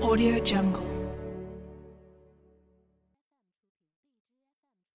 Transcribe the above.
Audio Jungle.